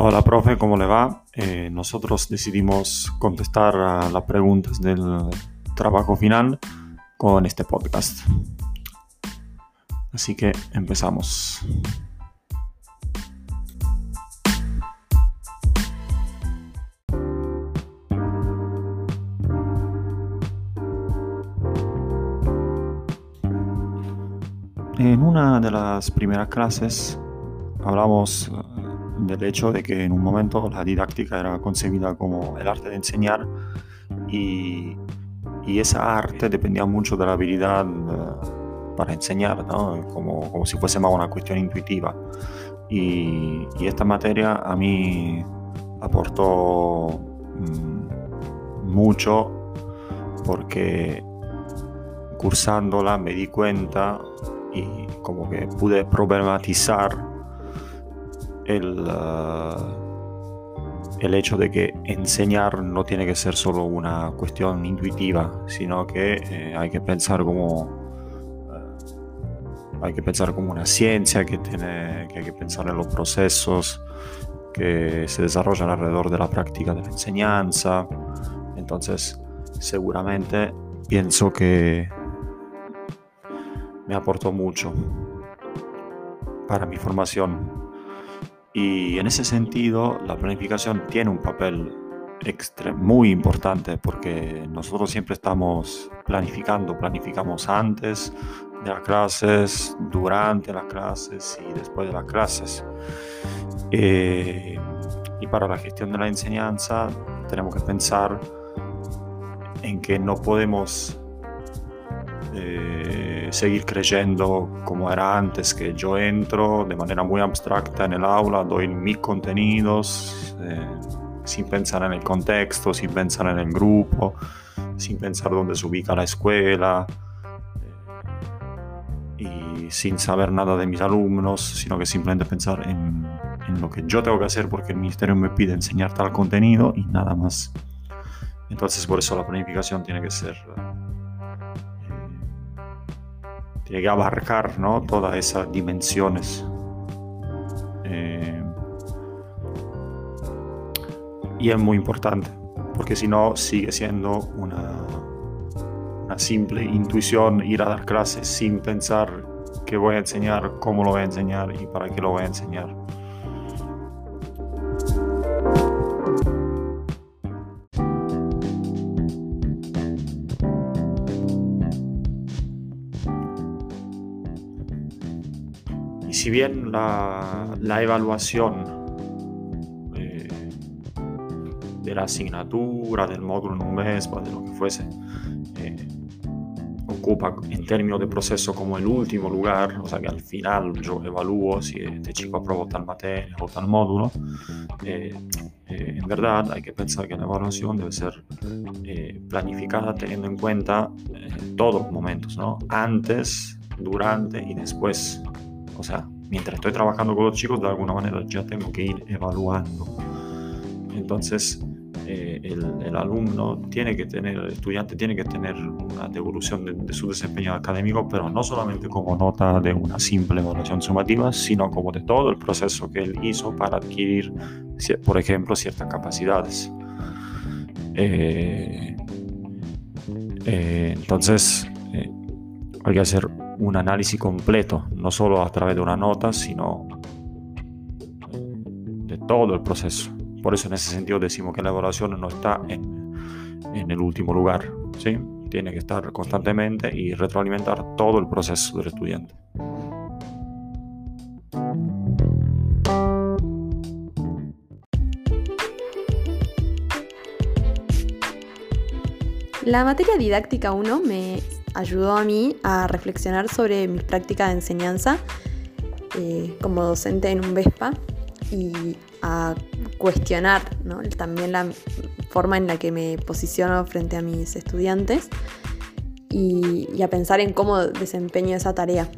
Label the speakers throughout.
Speaker 1: Hola, profe, ¿cómo le va? Eh, nosotros decidimos contestar a las preguntas del trabajo final con este podcast. Así que empezamos. En una de las primeras clases hablamos del hecho de que en un momento la didáctica era concebida como el arte de enseñar y, y esa arte dependía mucho de la habilidad eh, para enseñar, ¿no? como, como, si fuese más una cuestión intuitiva. Y, y esta materia a mí aportó mmm, mucho porque cursándola me di cuenta y como que pude problematizar el, uh, el hecho de que enseñar no tiene que ser solo una cuestión intuitiva, sino que eh, hay que pensar como uh, hay que pensar como una ciencia que tiene que hay que pensar en los procesos que se desarrollan alrededor de la práctica de la enseñanza. Entonces, seguramente pienso que me aportó mucho para mi formación. Y en ese sentido, la planificación tiene un papel extra, muy importante porque nosotros siempre estamos planificando, planificamos antes de las clases, durante las clases y después de las clases. Eh, y para la gestión de la enseñanza tenemos que pensar en que no podemos eh, seguir creyendo como era antes, que yo entro de manera muy abstracta en el aula, doy mis contenidos eh, sin pensar en el contexto, sin pensar en el grupo, sin pensar dónde se ubica la escuela eh, y sin saber nada de mis alumnos, sino que simplemente pensar en, en lo que yo tengo que hacer porque el ministerio me pide enseñar tal contenido y nada más. Entonces por eso la planificación tiene que ser tiene que abarcar ¿no? todas esas dimensiones. Eh, y es muy importante, porque si no sigue siendo una, una simple intuición ir a dar clases sin pensar qué voy a enseñar, cómo lo voy a enseñar y para qué lo voy a enseñar. Si bien la, la evaluación eh, de la asignatura, del módulo en un mes, de lo que fuese, eh, ocupa en términos de proceso como el último lugar, o sea que al final yo evalúo si este chico aprobó tal materia o tal módulo, eh, en verdad hay que pensar que la evaluación debe ser planificada teniendo en cuenta todos los momentos, ¿no? antes, durante y después o sea, mientras estoy trabajando con los chicos, de alguna manera ya tengo que ir evaluando. Entonces, eh, el, el, alumno tiene que tener, el estudiante tiene que tener una devolución de, de, su desempeño académico, pero no solamente como nota de una simple evaluación sumativa, sino como de todo el proceso que él hizo para adquirir, por ejemplo, ciertas capacidades. Eh, eh, entonces, eh, hay que hacer un análisis completo, no solo a través de una nota, sino de todo el proceso. Por eso en ese sentido decimos que la evaluación no está en, en el último lugar, ¿sí? tiene que estar constantemente y retroalimentar todo el proceso del estudiante.
Speaker 2: La materia didáctica 1 me ayudó a mí a reflexionar sobre mi práctica de enseñanza eh, como docente en un VESPA y a cuestionar ¿no? también la forma en la que me posiciono frente a mis estudiantes y, y, a pensar en cómo desempeño esa tarea.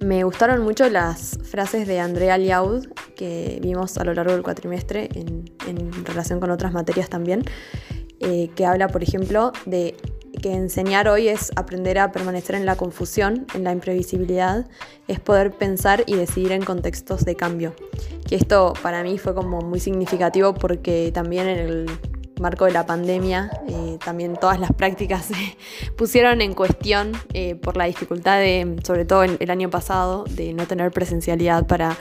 Speaker 2: Me gustaron mucho las frases de Andrea Liaud que vimos a lo largo del cuatrimestre en, en relación con otras materias también, eh, que habla, por ejemplo, de que enseñar hoy es aprender a permanecer en la confusión, en la imprevisibilidad, es poder pensar y decidir en contextos de cambio. Que esto para mí fue como muy significativo porque también en el marco de la pandemia, eh, también todas las prácticas se pusieron en cuestión eh, por la dificultad de, sobre todo el año pasado, de no tener presencialidad para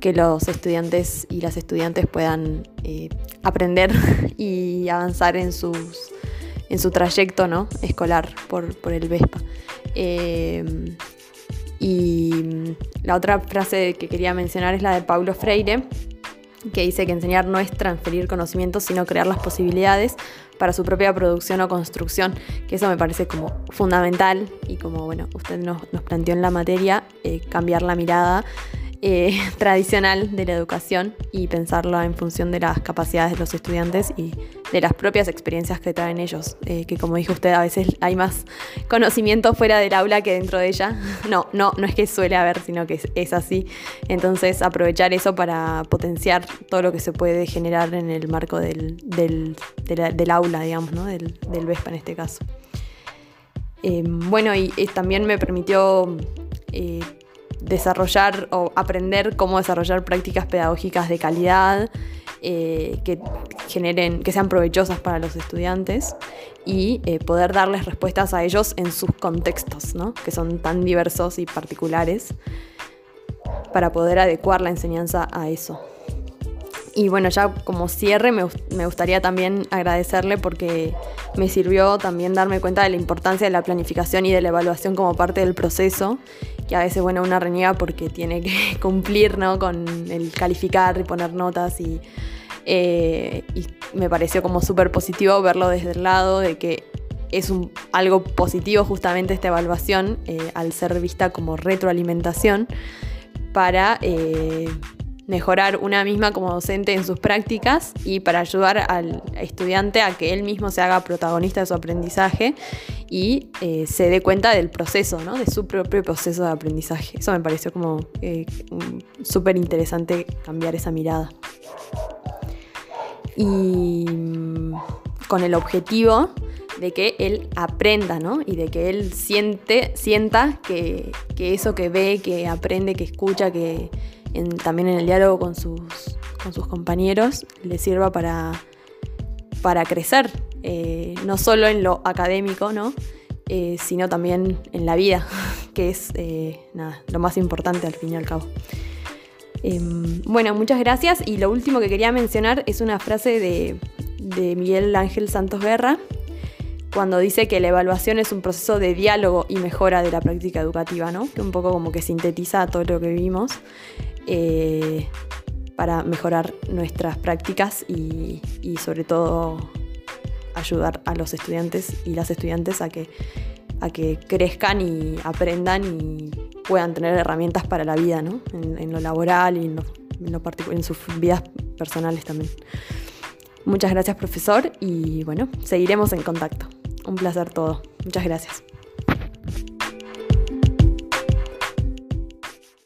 Speaker 2: que los estudiantes y las estudiantes puedan eh, aprender y avanzar en, sus, en su trayecto ¿no? escolar por, por el VESPA. y la otra frase que quería mencionar es la de Paulo Freire, que dice que enseñar no es transferir conocimientos, sino crear las posibilidades para su propia producción o construcción, que eso me parece como fundamental y como bueno, usted nos, planteó en la materia, eh, cambiar la mirada eh, tradicional de la educación y pensarlo en función de las capacidades de los estudiantes y de las propias experiencias que traen ellos, eh, que como dijo usted, a veces hay más conocimiento fuera del aula que dentro de ella. No, no, no es que suele haber, sino que es, así. Entonces aprovechar eso para potenciar todo lo que se puede generar en el marco del, del, aula, digamos, ¿no? del, del VESPA en este caso. Eh, bueno, y, también me permitió desarrollar o aprender cómo desarrollar prácticas pedagógicas de calidad eh, que generen, que sean provechosas para los estudiantes y eh, poder darles respuestas a ellos en sus contextos, que son tan diversos y particulares, para poder adecuar la enseñanza a eso. Y bueno, ya como cierre me, gustaría también agradecerle porque me sirvió también darme cuenta de la importancia de la planificación y de la evaluación como parte del proceso, que a veces, bueno, una reniega porque tiene que cumplir ¿no? con el calificar y poner notas y, eh, me pareció como súper positivo verlo desde el lado de que es un, algo positivo justamente esta evaluación eh, al ser vista como retroalimentación para... Eh, mejorar una misma como docente en sus prácticas y para ayudar al estudiante a que él mismo se haga protagonista de su aprendizaje y eh, se dé cuenta del proceso, ¿no? de su propio proceso de aprendizaje. Eso me pareció como eh, súper interesante cambiar esa mirada. Y mm, con el objetivo de que él aprenda, ¿no? Y de que él siente, sienta que, que eso que ve, que aprende, que escucha, que, también en el diálogo con sus, con sus compañeros, le sirva para, para crecer, eh, no solo en lo académico, ¿no? Eh, sino también en la vida, que es eh, nada, lo más importante al fin y al cabo. Em, bueno, muchas gracias y lo último que quería mencionar es una frase de, de Miguel Ángel Santos Guerra, cuando dice que la evaluación es un proceso de diálogo y mejora de la práctica educativa, ¿no? que un poco como que sintetiza todo lo que vivimos. Eh, para mejorar nuestras prácticas y, sobre todo ayudar a los estudiantes y las estudiantes a que, a que crezcan y aprendan y puedan tener herramientas para la vida, ¿no? en, lo laboral y en, en sus vidas personales también. Muchas gracias profesor y bueno, seguiremos en contacto. Un placer todo. Muchas gracias.